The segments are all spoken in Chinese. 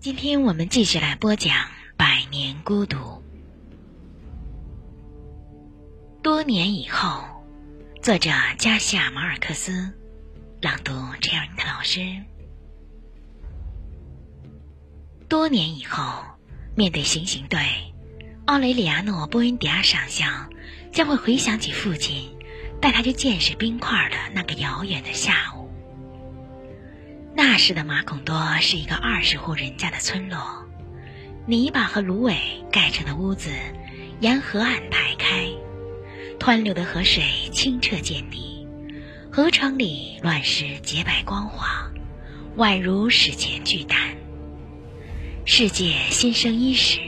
今天我们继续来播讲《百年孤独》。多年以后，作者加西亚·马尔克斯，朗读陈尔特老师。多年以后，面对行刑队，奥雷里亚诺·波恩迪亚上校将会回想起父亲带他去见识冰块的那个遥远的下午。那时的马孔多是一个二十户人家的村落，泥巴和芦苇盖成的屋子沿河岸排开，湍流的河水清澈见底，河床里卵石洁白光滑，宛如史前巨蛋。世界新生伊始，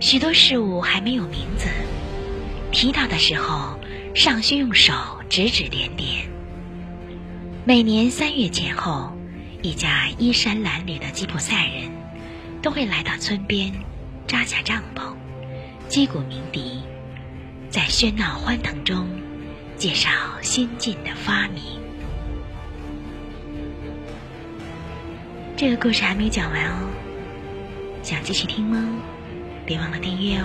许多事物还没有名字，提到的时候尚需用手指指点点。每年三月前后。一家衣衫褴褛的吉普赛人，都会来到村边，扎下帐篷，击鼓鸣笛，在喧闹欢腾中介绍先进的发明。这个故事还没有讲完哦，想继续听吗？别忘了订阅哦。